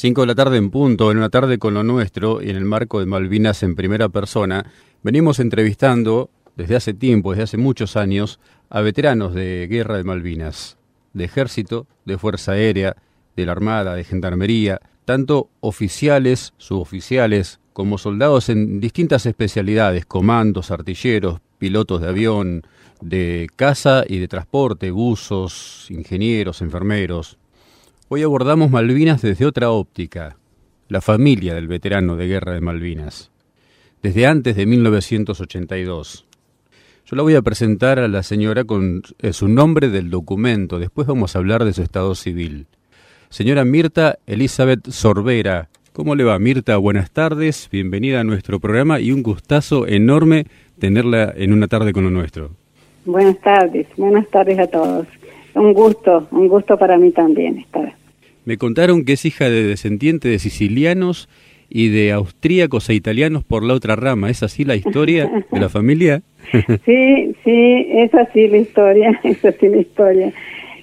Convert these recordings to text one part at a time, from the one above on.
5 de la tarde en punto, en una tarde con lo nuestro y en el marco de Malvinas en primera persona, venimos entrevistando desde hace tiempo, desde hace muchos años, a veteranos de guerra de Malvinas, de ejército, de fuerza aérea, de la armada, de gendarmería, tanto oficiales, suboficiales, como soldados en distintas especialidades, comandos, artilleros, pilotos de avión, de caza y de transporte, buzos, ingenieros, enfermeros, Hoy abordamos Malvinas desde otra óptica, la familia del veterano de guerra de Malvinas, desde antes de 1982. Yo la voy a presentar a la señora con eh, su nombre del documento, después vamos a hablar de su estado civil. Señora Mirta Elizabeth Sorbera, ¿cómo le va Mirta? Buenas tardes, bienvenida a nuestro programa y un gustazo enorme tenerla en una tarde con lo nuestro. Buenas tardes, buenas tardes a todos. Un gusto, un gusto para mí también estar me contaron que es hija de descendientes de sicilianos y de austríacos e italianos por la otra rama. ¿Es así la historia de la familia? sí, sí, es así la historia, es así la historia.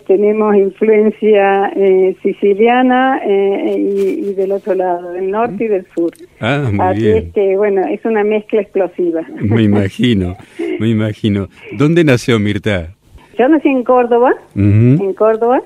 Tenemos influencia eh, siciliana eh, y, del otro lado, del norte y del sur. Ah, muy así bien. es que, bueno, es una mezcla explosiva. Me imagino, me imagino. ¿Dónde nació Mirta? Yo nací en Córdoba, en Córdoba,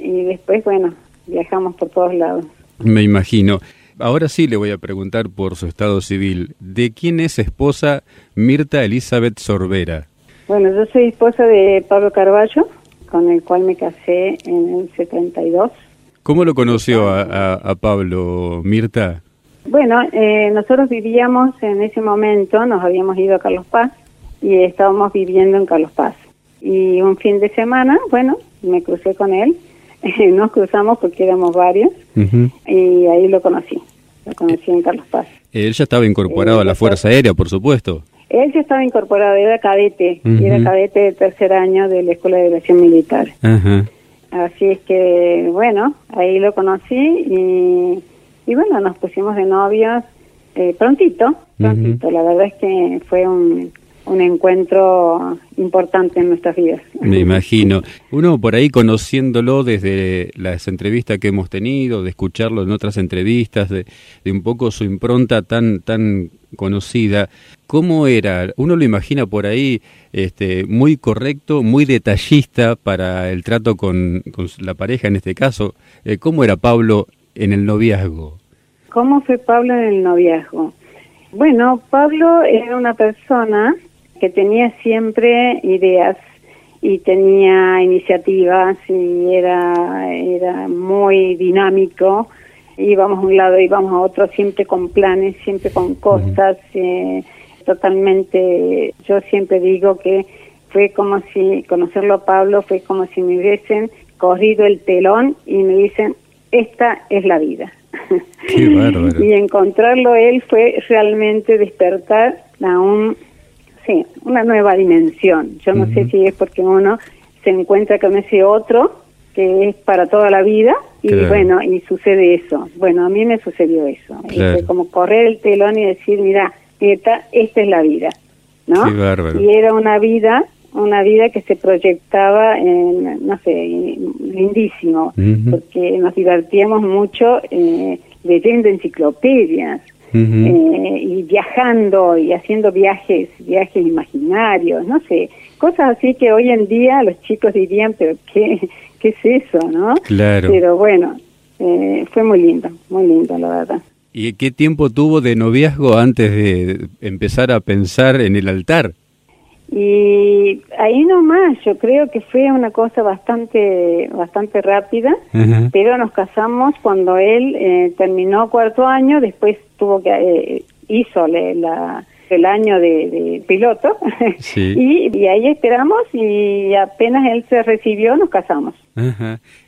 y después, bueno, viajamos por todos lados. Me imagino. Ahora sí le voy a preguntar por su estado civil. ¿De quién es esposa Mirta Elizabeth Sorbera? Bueno, yo soy esposa de Pablo Carballo, con el cual me casé en el 72. ¿Cómo lo conoció a, Pablo, Mirta? Bueno, eh, nosotros vivíamos en ese momento, nos habíamos ido a Carlos Paz y estábamos viviendo en Carlos Paz. Y un fin de semana, bueno, me crucé con él nos cruzamos porque éramos varios y ahí lo conocí, lo conocí en Carlos Paz. Él ya estaba incorporado a la Fuerza Aérea, por supuesto. Él ya estaba incorporado, era cadete, era cadete de tercer año de la Escuela de Aviación Militar. Así es que, bueno, ahí lo conocí y, y bueno, nos pusimos de novios eh, prontito, prontito. La verdad es que fue un, un encuentro importante en nuestras vidas. Me imagino. Uno por ahí conociéndolo desde las entrevistas que hemos tenido, de escucharlo en otras entrevistas, de, un poco su impronta tan tan conocida, ¿cómo era? Uno lo imagina por ahí este, muy correcto, muy detallista para el trato con, la pareja en este caso. Eh, ¿Cómo era Pablo en el noviazgo? ¿Cómo fue Pablo en el noviazgo? Bueno, Pablo era una persona que tenía siempre ideas y tenía iniciativas y era, era muy dinámico. Íbamos a un lado, íbamos a otro, siempre con planes, siempre con cosas, eh, totalmente, yo siempre digo que fue como si, conocerlo a Pablo fue como si me hubiesen corrido el telón y me dicen, esta es la vida. y encontrarlo él fue realmente despertar a un sí, una nueva dimensión. Yo no sé si es porque uno se encuentra con ese otro que es para toda la vida y bueno, y sucede eso. Bueno, a mí me sucedió eso. como correr el telón y decir, mira, esta, esta es la vida, ¿no? Y era una vida, una vida que se proyectaba en, no sé, lindísimo, porque nos divertíamos mucho eh, leyendo enciclopedias, eh, y viajando y haciendo viajes, viajes imaginarios, no sé, cosas así que hoy en día los chicos dirían, pero ¿qué, qué es eso, no? Claro. Pero bueno, eh, fue muy lindo, muy lindo, la verdad. ¿Y qué tiempo tuvo de noviazgo antes de empezar a pensar en el altar? Y ahí nomás, yo creo que fue una cosa bastante bastante rápida, pero nos casamos cuando él eh, terminó cuarto año, después tuvo que eh, hizo la, el año de, piloto y, y, ahí esperamos y apenas él se recibió nos casamos.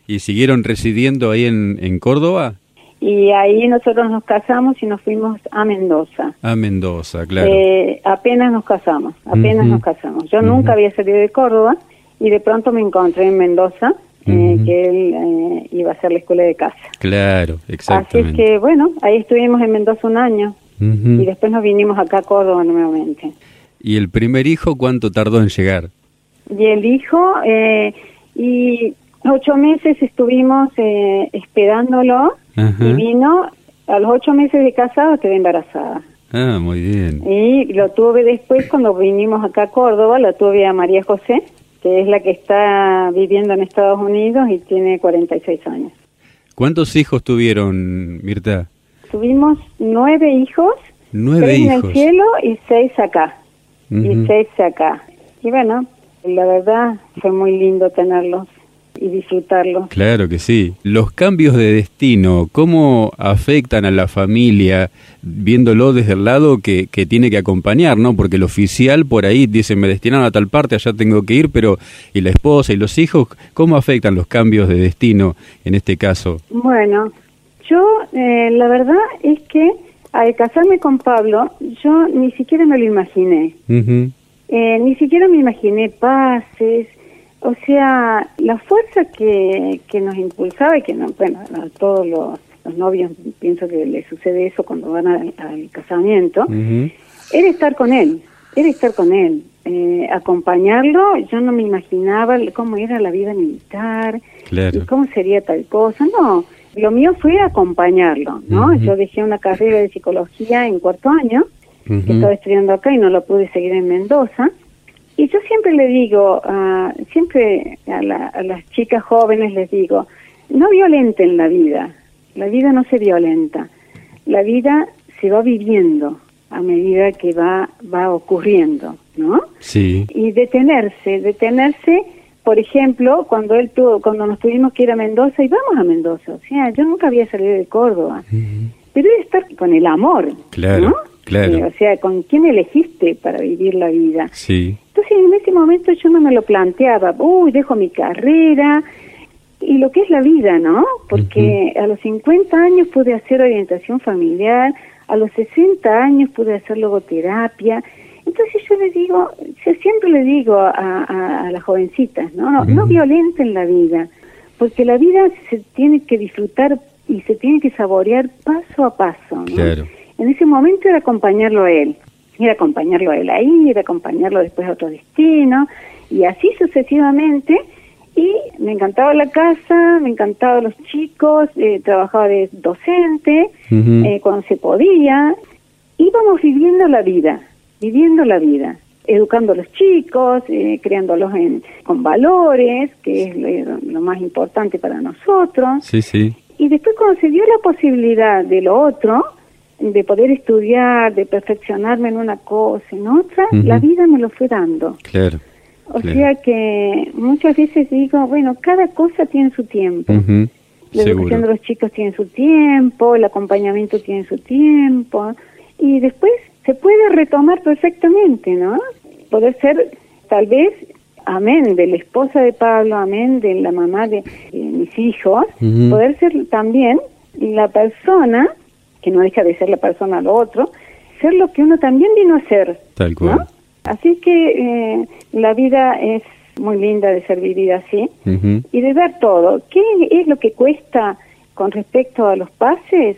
¿Y siguieron residiendo ahí en, en Córdoba? Y ahí nosotros nos casamos y nos fuimos a Mendoza. A Mendoza, claro. Eh, apenas nos casamos, apenas nos casamos. Yo nunca había salido de Córdoba y de pronto me encontré en Mendoza, eh, que él eh, iba a hacer la escuela de casa. Claro, exactamente. Así es que, bueno, ahí estuvimos en Mendoza un año y después nos vinimos acá a Córdoba nuevamente. ¿Y el primer hijo cuánto tardó en llegar? Y el hijo, y ocho meses estuvimos esperándolo y vino a los ocho meses de casado, quedé embarazada. Ah, muy bien. Y lo tuve después cuando vinimos acá a Córdoba, la tuve a María José, que es la que está viviendo en Estados Unidos y tiene 46 años. ¿Cuántos hijos tuvieron, Mirta? Tuvimos nueve hijos, nueve hijos. en el cielo y seis acá. Y seis acá. Y bueno, la verdad fue muy lindo tenerlos y disfrutarlos. Claro que sí. Los cambios de destino, ¿cómo afectan a la familia viéndolo desde el lado que, que tiene que acompañar, ¿no? Porque el oficial por ahí dice, me destinaron a tal parte, allá tengo que ir, pero ¿y la esposa y los hijos? ¿Cómo afectan los cambios de destino en este caso? Bueno, yo eh, la verdad es que al casarme con Pablo, yo ni siquiera me lo imaginé. Eh, ni siquiera me imaginé pases, o sea, la fuerza que, que nos impulsaba y que, no, bueno, a todos los, los novios pienso que les sucede eso cuando van al, al casamiento, era estar con él, era estar con él, eh, acompañarlo, yo no me imaginaba cómo era la vida militar, Claro. y cómo sería tal cosa, no, lo mío fue acompañarlo, ¿no? Yo dejé una carrera de psicología en cuarto año, que estaba estudiando acá y no lo pude seguir en Mendoza. Y yo siempre le digo, ah, siempre a, la- a las chicas jóvenes les digo, no violenten la vida, la vida no se violenta, la vida se va viviendo a medida que va, va ocurriendo, ¿no? Sí. Y detenerse, detenerse, por ejemplo, cuando él tuvo, cuando nos tuvimos que ir a Mendoza, y vamos a Mendoza, o sea, yo nunca había salido de Córdoba, Ujú. pero es estar con el amor, Claro, ¿no? claro. Eh, o sea, con quién elegiste para vivir la vida. Sí. En ese momento yo no me lo planteaba, uy, dejo mi carrera, y lo que es la vida, ¿no? Porque a los 50 años pude hacer orientación familiar, a los 60 años pude hacer logoterapia. Entonces yo le digo, yo siempre le digo a, a- a las jovencitas, ¿no? No, violenten la vida, porque la vida se tiene que disfrutar y se tiene que saborear paso a paso, ¿no? Claro. En ese momento era acompañarlo a él, era acompañarlo a él ahí, era acompañarlo después a otro destino, y así sucesivamente. Y me encantaba la casa, me encantaban los chicos, eh, trabajaba de docente eh, cuando se podía. Íbamos viviendo la vida, viviendo la vida, educando a los chicos, eh, creándolos en, con valores, que es lo, lo más importante para nosotros. Sí, sí. Y después cuando se dio la posibilidad de lo otro, de poder estudiar, de perfeccionarme en una cosa, en otra, la vida me lo fue dando. Claro. O Claro. sea que muchas veces digo, bueno, cada cosa tiene su tiempo. La educación de los chicos tiene su tiempo, el acompañamiento tiene su tiempo, y después se puede retomar perfectamente, ¿no? Poder ser, tal vez, amén, de la esposa de Pablo, amén, de la mamá de, de mis hijos, poder ser también la persona, que no deja de ser la persona lo otro, ser lo que uno también vino a ser. Tal ¿no? cual. Así que eh, la vida es muy linda de ser vivida así y de ver todo. ¿Qué es lo que cuesta con respecto a los pases?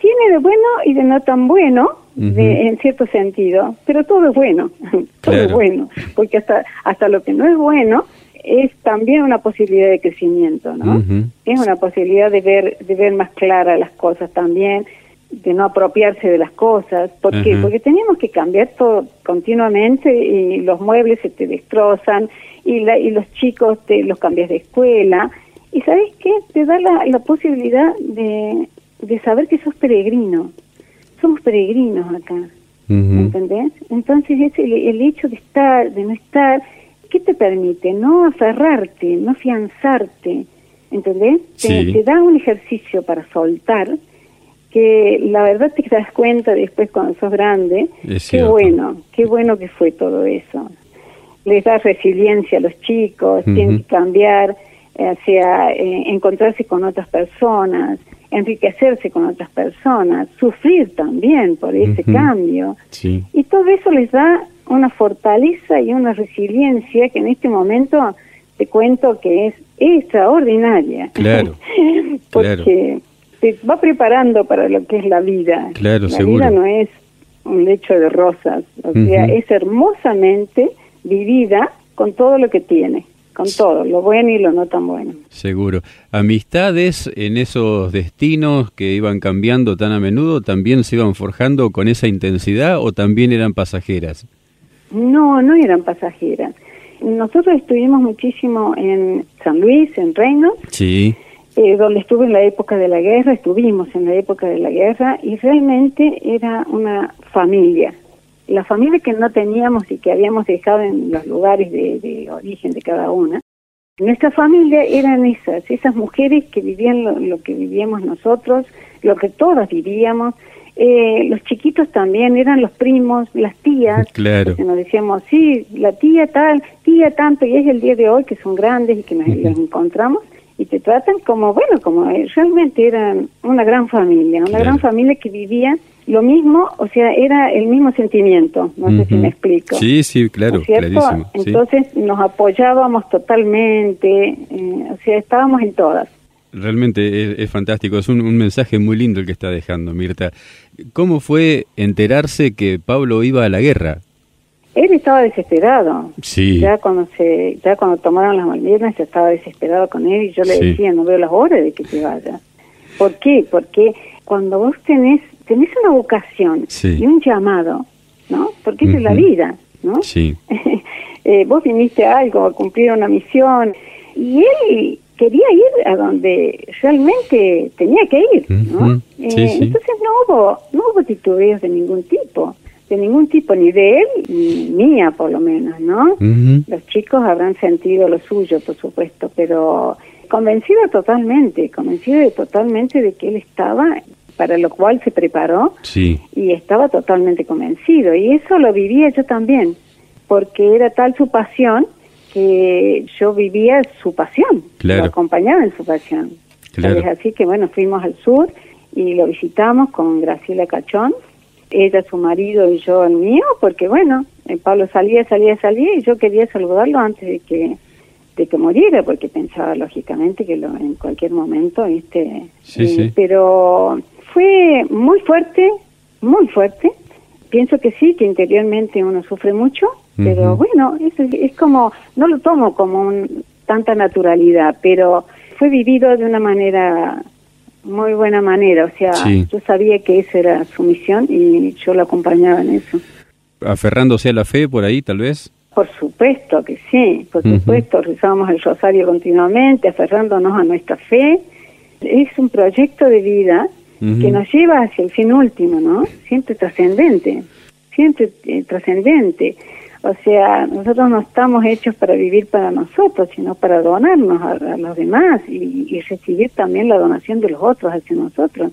Tiene de bueno y de no tan bueno, de- en cierto sentido, pero todo es bueno, todo es bueno, porque hasta, hasta lo que no es bueno es también una posibilidad de crecimiento, ¿no? Es una posibilidad de ver, de ver más claras las cosas también, de no apropiarse de las cosas. ¿Por qué? Porque tenemos que cambiar todo continuamente y los muebles se te destrozan y, la, y los chicos te los cambias de escuela. Y ¿sabes qué? Te da la, la posibilidad de, de saber que sos peregrino. Somos peregrinos acá. Ujú. ¿entendés? Entonces es el, el hecho de estar, de no estar, ¿qué te permite? No aferrarte, no afianzarte, ¿entendés? Te da un ejercicio para soltar que la verdad te das cuenta después cuando sos grande, qué bueno, qué bueno que fue todo eso. Les da resiliencia a los chicos, tienen que cambiar, eh, o sea, eh, encontrarse con otras personas, enriquecerse con otras personas, sufrir también por ese cambio. Sí. Y todo eso les da una fortaleza y una resiliencia que en este momento te cuento que es extraordinaria. Claro, Porque te va preparando para lo que es la vida. Claro, la seguro. vida no es un lecho de rosas, o sea, es hermosamente vivida con todo lo que tiene. con todo, lo bueno y lo no tan bueno. Seguro. ¿Amistades en esos destinos que iban cambiando tan a menudo también se iban forjando con esa intensidad o también eran pasajeras? No, no eran pasajeras. Nosotros estuvimos muchísimo en San Luis, en Reino, sí. Eh, donde estuve en la época de la guerra, estuvimos en la época de la guerra y realmente era una familia. La familia que no teníamos y que habíamos dejado en los lugares de, origen de cada una. Nuestra familia eran esas, esas mujeres que vivían lo, que vivíamos nosotros, lo que todas vivíamos, eh, los chiquitos también eran los primos, las tías. Claro. Que nos decíamos, sí, la tía tal, tía tanto, y es el día de hoy que son grandes y que nos encontramos y te tratan como, bueno, como eh, realmente eran una gran familia, una gran familia que vivía lo mismo, o sea, era el mismo sentimiento, no sé si me explico. Sí, sí, claro, clarísimo. Entonces nos apoyábamos totalmente, eh, o sea, estábamos en todas. Realmente es, fantástico, es un, un, mensaje muy lindo el que está dejando, Mirta. ¿Cómo fue enterarse que Pablo iba a la guerra? Él estaba desesperado. Sí. Ya cuando se, ya cuando tomaron las Malvinas, yo estaba desesperado con él y yo le decía, no veo las horas de que te vaya. ¿Por qué? Porque cuando vos tenés, tenés una vocación y un llamado, ¿no? Porque esa es la vida, ¿no? Sí. eh, vos viniste a algo, a cumplir una misión y él quería ir a donde realmente tenía que ir, ¿no? Eh, entonces no hubo, no hubo titubeos de ningún tipo de ningún tipo, ni de él ni mía por lo menos, ¿no? Los chicos habrán sentido lo suyo, por supuesto, pero convencido totalmente, convencido totalmente de que él estaba para lo cual se preparó sí. y estaba totalmente convencido y eso lo vivía yo también porque era tal su pasión que yo vivía su pasión lo acompañaba en su pasión claro. así que bueno fuimos al sur y lo visitamos con Graciela Cachón ella su marido y yo el mío, porque bueno, eh, Pablo salía, salía, salía y yo quería saludarlo antes de que de que muriera, porque pensaba lógicamente que lo, en cualquier momento, este, sí, pero fue muy fuerte, muy fuerte. Pienso que sí, que interiormente uno sufre mucho, pero bueno, es, es como, no lo tomo como un, tanta naturalidad, pero fue vivido de una manera muy buena manera, o sea, yo sabía que esa era su misión y yo lo acompañaba en eso. ¿Aferrándose a la fe por ahí, tal vez? Por supuesto que sí, por supuesto, rezábamos el rosario continuamente, aferrándonos a nuestra fe. Es un proyecto de vida que nos lleva hacia el fin último, ¿no? Siempre trascendente, siempre eh, trascendente. O sea, nosotros no estamos hechos para vivir para nosotros, sino para donarnos a, los demás y, recibir también la donación de los otros hacia nosotros.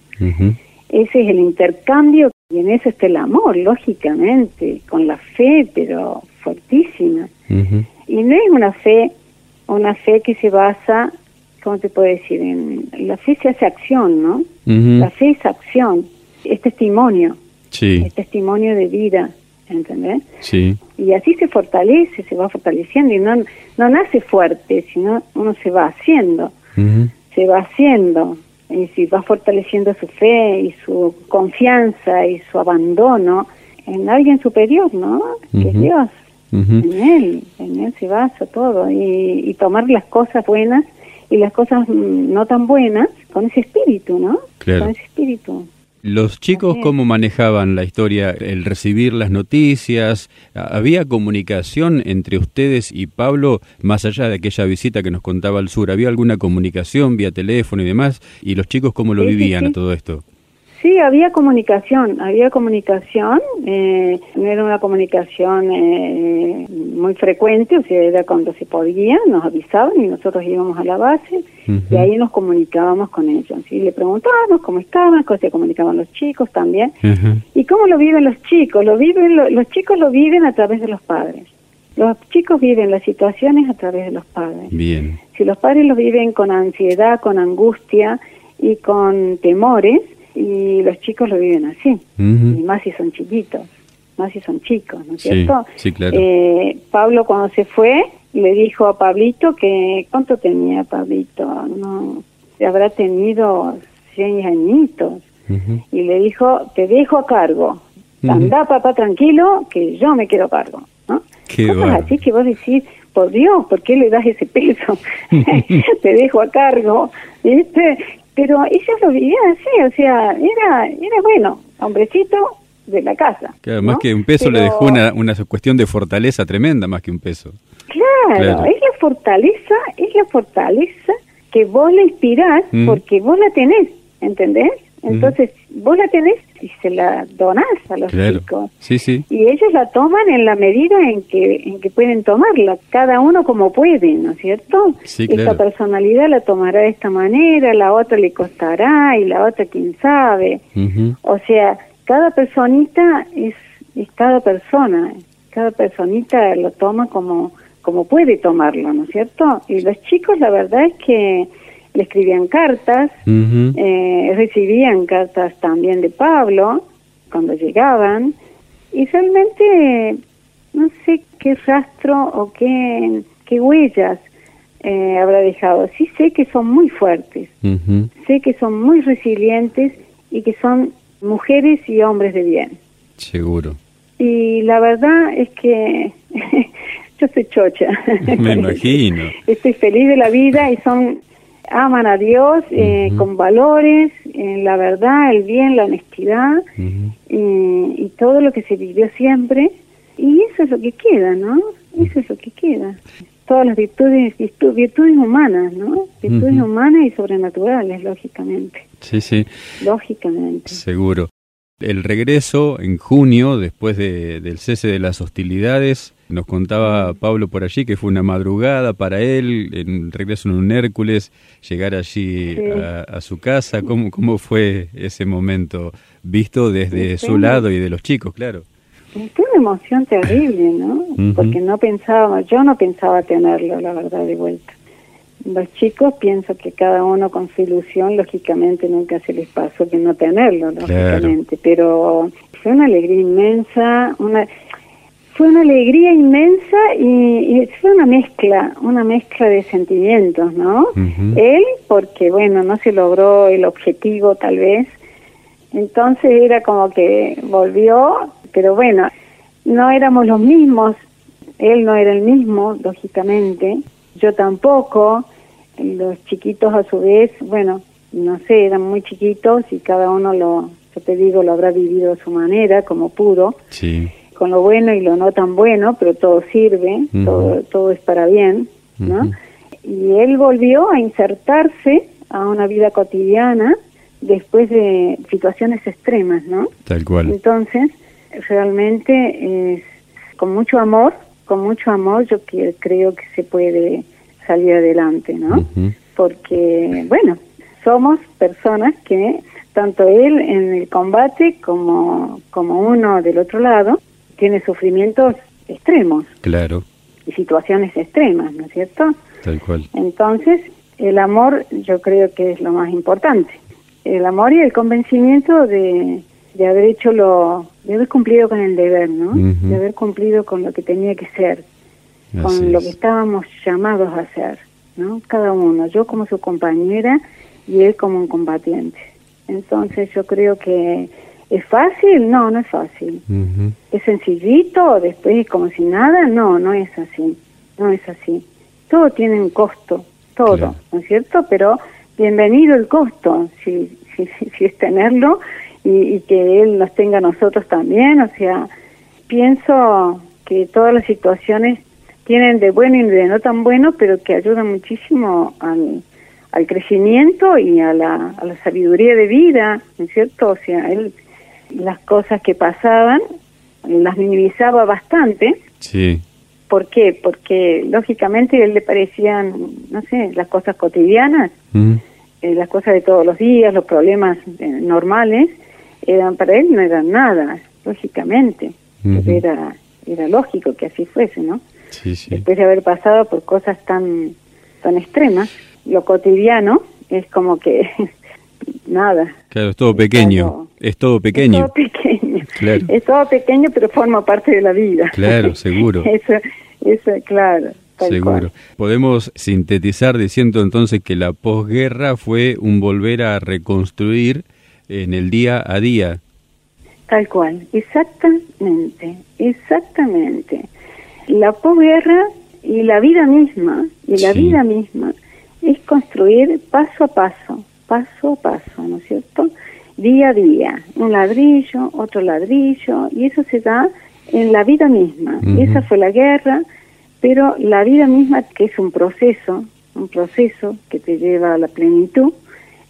Ese es el intercambio y en eso está el amor, lógicamente, con la fe, pero fuertísima. Y no es una fe, una fe que se basa, ¿cómo te puedo decir? En, la fe se hace acción, ¿no? La fe es acción, es testimonio, sí. es testimonio de vida ¿entendés? Sí. Y así se fortalece, se va fortaleciendo y no, no nace fuerte, sino uno se va haciendo, se va haciendo y si va fortaleciendo su fe y su confianza y su abandono en alguien superior, ¿no? Que es Dios. En Él, en Él se basa todo y, y tomar las cosas buenas y las cosas mm, no tan buenas con ese espíritu, ¿no? Claro. Con ese espíritu. ¿Los chicos cómo manejaban la historia, el recibir las noticias? ¿Había comunicación entre ustedes y Pablo, más allá de aquella visita que nos contaba al sur? ¿Había alguna comunicación vía teléfono y demás? ¿Y los chicos cómo lo vivían a todo esto? Sí, había comunicación, había comunicación, eh, no era una comunicación eh, muy frecuente, o sea, era cuando se podía, nos avisaban y nosotros íbamos a la base y ahí nos comunicábamos con ellos. Y le preguntábamos cómo estaban, cómo se comunicaban los chicos también. ¿Y cómo lo viven los chicos? Lo viven, los chicos lo viven a través de los padres. Los chicos viven las situaciones a través de los padres. Bien. Si los padres lo viven con ansiedad, con angustia y con temores, y los chicos lo viven así, y más si son chiquitos, más si son chicos, ¿no es cierto? Sí, claro. Eh, Pablo cuando se fue le dijo a Pablito que, ¿cuánto tenía Pablito? No, habrá tenido 100 añitos, y le dijo, te dejo a cargo, anda papá tranquilo, que yo me quiero cargo, ¿no? Qué Cosas así que vos decís, por Dios, ¿por qué le das ese peso? Te dejo a cargo, ¿viste? Pero ella lo vivía así, o sea, era, era bueno, hombrecito de la casa. Claro, más que un peso le dejó una, una cuestión de fortaleza tremenda, más que un peso. Claro, es la fortaleza, es la fortaleza que vos le inspirás mm. porque vos la tenés, ¿entendés? Entonces, vos la tenés y se la donás a los chicos. Sí, sí. Y ellos la toman en la medida en que en que pueden tomarla, cada uno como puede, ¿no es cierto? Sí, Esta personalidad la tomará de esta manera, la otra le costará y la otra quién sabe. O sea, cada personita es, es cada persona, cada personita lo toma como como puede tomarlo, ¿no es cierto? Y los chicos, la verdad es que le escribían cartas, eh, recibían cartas también de Pablo cuando llegaban, y realmente no sé qué rastro o qué, qué huellas eh, habrá dejado. Sí sé que son muy fuertes, sé que son muy resilientes y que son mujeres y hombres de bien. Seguro. Y la verdad es que yo soy chocha. Me imagino. Estoy feliz de la vida y son aman a Dios eh, con valores, en la verdad, el bien, la honestidad y todo lo que se vivió siempre. Y eso es lo que queda, ¿no? Eso es lo que queda. Todas las virtudes, virtudes humanas, ¿no? Virtudes humanas y sobrenaturales, lógicamente. Sí, sí. Lógicamente. Seguro. El regreso en junio, después del cese de las hostilidades, nos contaba Pablo por allí que fue una madrugada para él, en regreso en un Hércules, llegar allí a, su casa. ¿Cómo, ¿Cómo fue ese momento visto desde su lado y de los chicos, claro? Fue una emoción terrible, ¿no? Porque no pensaba, yo no pensaba tenerlo, la verdad, de vuelta. Los chicos pienso que cada uno con su ilusión, lógicamente nunca se les pasó que no tenerlo, lógicamente, pero fue una alegría inmensa, una fue una alegría inmensa y, fue una mezcla, una mezcla de sentimientos, ¿no? Él, porque bueno, no se logró el objetivo tal vez, entonces era como que volvió, pero bueno, no éramos los mismos, él no era el mismo, lógicamente, yo tampoco, los chiquitos a su vez, bueno, no sé, eran muy chiquitos y cada uno lo, yo te digo, lo habrá vivido a su manera, como pudo. Sí con lo bueno y lo no tan bueno, pero todo sirve, todo, todo es para bien, ¿no? Y él volvió a insertarse a una vida cotidiana después de situaciones extremas, ¿no? Tal cual. Entonces, realmente es con mucho amor, con mucho amor yo creo que se puede salir adelante, ¿no? Porque, bueno, somos personas que tanto él en el combate como, como uno del otro lado, tiene sufrimientos extremos. Claro. Y situaciones extremas, ¿no es cierto? Tal cual. Entonces, el amor yo creo que es lo más importante. El amor y el convencimiento de, de haber hecho lo, de haber cumplido con el deber, ¿no? De haber cumplido con lo que tenía que ser, con lo que estábamos llamados a hacer, ¿no? Cada uno, yo como su compañera y él como un combatiente. Entonces yo creo que ¿Es fácil? No, no es fácil. ¿Es sencillito? Después como si nada? No, no es así. No es así. Todo tiene un costo, todo, ¿no es cierto? Pero bienvenido el costo, si, si, si, es tenerlo y, y, que Él nos tenga a nosotros también. O sea, pienso que todas las situaciones tienen de bueno y de no tan bueno, pero que ayudan muchísimo al, al crecimiento y a la, a la sabiduría de vida, ¿no es cierto? O sea, Él las cosas que pasaban, las minimizaba bastante. Sí. ¿Por qué? Porque lógicamente a él le parecían, no sé, las cosas cotidianas, eh, las cosas de todos los días, los problemas eh, normales, eran para él no eran nada, lógicamente. Era era lógico que así fuese, ¿no? Sí, sí. Después de haber pasado por cosas tan tan extremas, lo cotidiano es como que nada. Claro, es todo pequeño. Es todo pequeño. Es todo pequeño. Es todo pequeño, pero forma parte de la vida. Claro, seguro. eso, eso, claro. Seguro. Podemos sintetizar diciendo entonces que la posguerra fue un volver a reconstruir en el día a día. Tal cual, exactamente, exactamente. La posguerra y la vida misma, y la vida misma es construir paso a paso, paso a paso, ¿no es cierto? Día a día, un ladrillo, otro ladrillo, y eso se da en la vida misma. Esa fue la guerra, pero la vida misma, que es un proceso, un proceso que te lleva a la plenitud,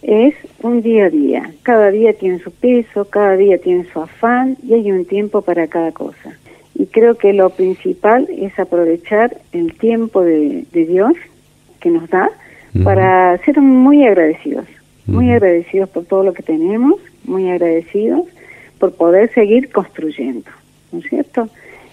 es un día a día. Cada día tiene su peso, cada día tiene su afán y hay un tiempo para cada cosa. Y creo que lo principal es aprovechar el tiempo de, Dios que nos da para ser muy agradecidos, muy agradecidos por todo lo que tenemos, muy agradecidos por poder seguir construyendo, ¿no es cierto?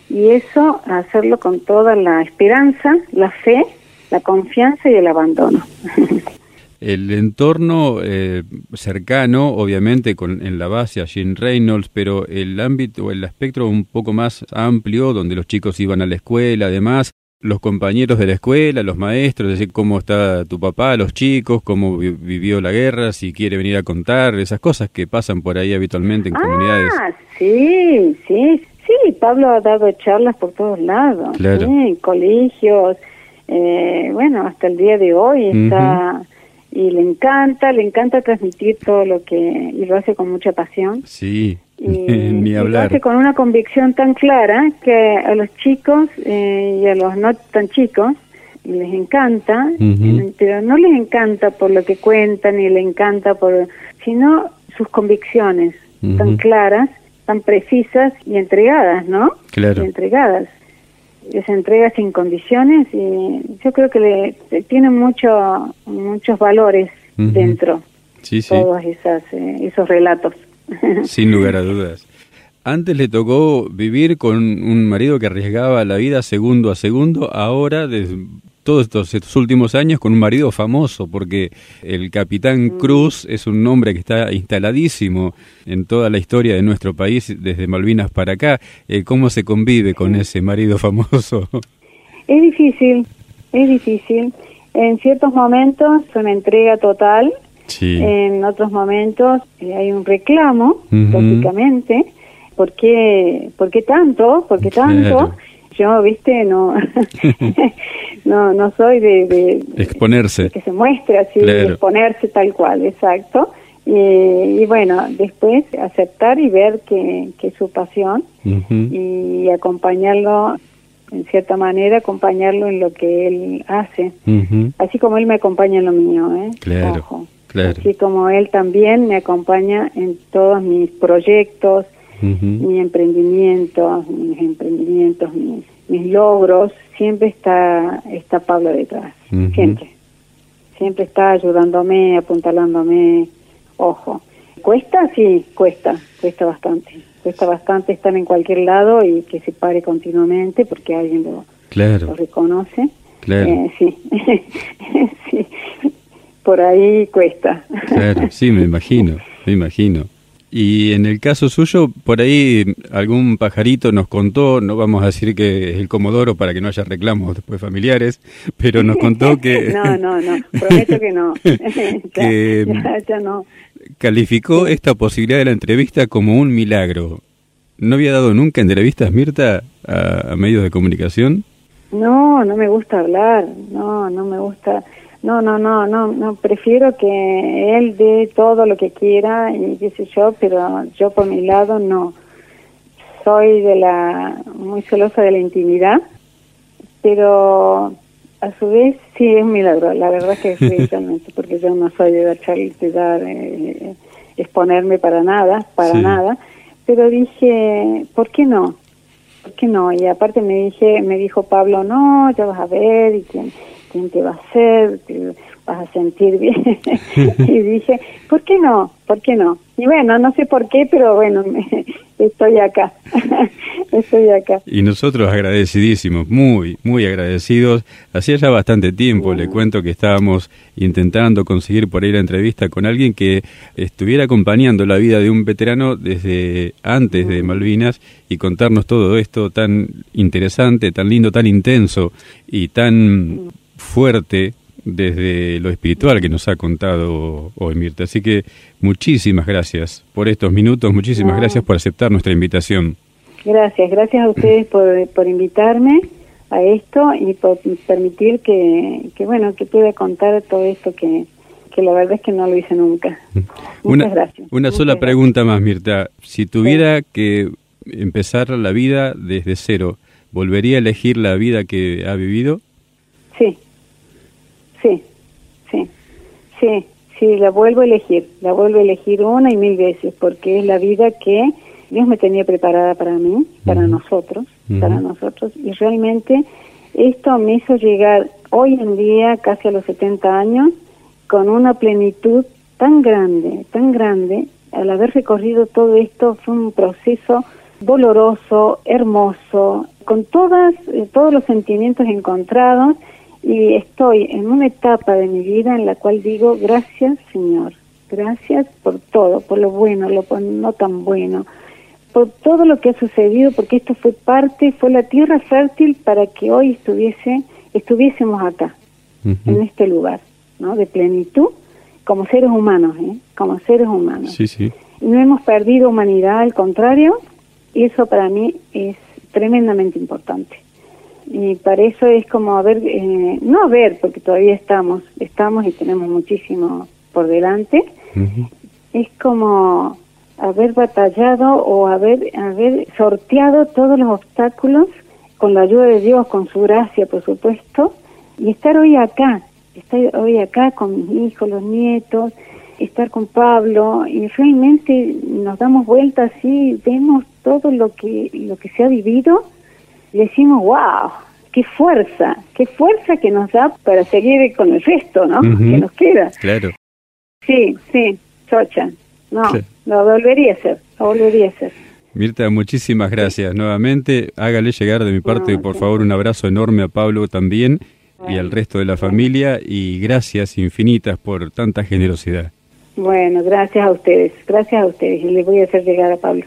Y eso hacerlo con toda la esperanza, la fe, la confianza y el abandono. El entorno eh, cercano, obviamente, con, en la base a Jean Reynolds, pero el ámbito, el espectro un poco más amplio, donde los chicos iban a la escuela, además, los compañeros de la escuela, los maestros, es decir, cómo está tu papá, los chicos, cómo vivió la guerra, si quiere venir a contar, esas cosas que pasan por ahí habitualmente en ah, comunidades. Sí, sí, sí, Pablo ha dado charlas por todos lados, en colegios, eh, bueno, hasta el día de hoy está y le encanta, le encanta transmitir todo lo que y lo hace con mucha pasión. Sí, ni hablar. lo hace con una convicción tan clara que a los chicos eh, y a los no tan chicos les encanta, pero no les encanta por lo que cuentan ni le encanta por, sino sus convicciones tan claras, tan precisas y entregadas, ¿no? Claro. Y entregadas se entrega sin condiciones y yo creo que le, tiene mucho, muchos valores dentro sí, sí. todos esas, eh, esos relatos. Sin lugar a dudas. Antes le tocó vivir con un marido que arriesgaba la vida segundo a segundo, ahora desde todos estos, últimos años con un marido famoso, porque el capitán mm. Cruz es un nombre que está instaladísimo en toda la historia de nuestro país, desde Malvinas para acá. Eh, ¿Cómo se convive con ese marido famoso? Es difícil, es difícil. En ciertos momentos una entrega total, en otros momentos eh, hay un reclamo, lógicamente. ¿Por qué, ¿Por qué tanto? ¿Por qué tanto? yo, viste, no, no, no soy de, exponerse, que se muestre así, exponerse tal cual, exacto. Y, bueno, después aceptar y ver que, que es su pasión y acompañarlo, en cierta manera, acompañarlo en lo que él hace, así como él me acompaña en lo mío, ¿eh? Claro, Así como él también me acompaña en todos mis proyectos, mi emprendimiento, mis emprendimientos, mis, mis, logros, siempre está, está Pablo detrás, siempre. Siempre está ayudándome, apuntalándome, ojo. ¿Cuesta? Sí, cuesta, cuesta bastante. Cuesta bastante estar en cualquier lado y que se pare continuamente porque alguien lo, lo reconoce. Claro. Eh, sí. sí, por ahí cuesta. Claro, sí, me imagino, me imagino. Y en el caso suyo, por ahí algún pajarito nos contó, no vamos a decir que es el comodoro para que no haya reclamos después familiares, pero nos contó que... no, no, no, prometo que no. que ya, no. Calificó esta posibilidad de la entrevista como un milagro. ¿No había dado nunca entrevistas, Mirta, a medios de comunicación? No, no me gusta hablar, no, no me gusta no, no, no, no, no, prefiero que él dé todo lo que quiera y qué sé yo, pero yo por mi lado no. Soy de la muy celosa de la intimidad, pero a su vez sí es un milagro, la verdad que sí, realmente, porque yo no soy de dar de dar, eh, exponerme para nada, para nada, pero dije, ¿por qué no? ¿Por qué no? Y aparte me dije, me dijo Pablo, no, ya vas a ver, y quién quién te va a hacer, te vas a sentir bien. y dije, ¿por qué no? ¿Por qué no? Y bueno, no sé por qué, pero bueno, estoy acá. estoy acá. Y nosotros agradecidísimos, muy, muy agradecidos. Hacía ya bastante tiempo, le cuento que estábamos intentando conseguir por ahí la entrevista con alguien que estuviera acompañando la vida de un veterano desde antes de Malvinas y contarnos todo esto tan interesante, tan lindo, tan intenso y tan fuerte desde lo espiritual que nos ha contado hoy Mirta. Así que muchísimas gracias por estos minutos, muchísimas gracias por aceptar nuestra invitación. Gracias, gracias a ustedes por, por invitarme a esto y por permitir que, que bueno, que pueda contar todo esto que, que la verdad es que no lo hice nunca. Muchas gracias. Una sola pregunta más, Mirta. Si tuviera que empezar la vida desde cero, ¿volvería a elegir la vida que ha vivido? Sí, sí, sí, sí, sí, la vuelvo a elegir, la vuelvo a elegir una y mil veces, porque es la vida que Dios me tenía preparada para mí, para nosotros, para nosotros, y realmente esto me hizo llegar hoy en día, casi a los 70 años, con una plenitud tan grande, tan grande, al haber recorrido todo esto fue un proceso doloroso, hermoso, con todas, eh, todos los sentimientos encontrados y estoy en una etapa de mi vida en la cual digo gracias Señor, gracias por todo, por lo bueno, lo no tan bueno, por todo lo que ha sucedido, porque esto fue parte, fue la tierra fértil para que hoy estuviese, estuviésemos acá, en este lugar, ¿no? De plenitud, como seres humanos, ¿eh? Como seres humanos. Sí, sí. No hemos perdido humanidad, al contrario, y eso para mí es tremendamente importante. Y para eso es como a ver, eh, no a ver, porque todavía estamos, estamos y tenemos muchísimo por delante, es como haber batallado o haber, haber sorteado todos los obstáculos con la ayuda de Dios, con su gracia, por supuesto, y estar hoy acá, estar hoy acá con mis hijos, los nietos, estar con Pablo, y realmente nos damos vuelta así, vemos todo lo que, lo que se ha vivido, decimos, wow, qué fuerza, qué fuerza que nos da para seguir con el resto, ¿no? Que nos queda. Claro. Sí, sí, Socha. No, lo volvería a hacer, lo volvería a hacer. Mirta, muchísimas gracias nuevamente. Hágale llegar de mi parte, por favor, un abrazo enorme a Pablo también y al resto de la familia y gracias infinitas por tanta generosidad. Bueno, gracias a ustedes, gracias a ustedes y les voy a hacer llegar a Pablo.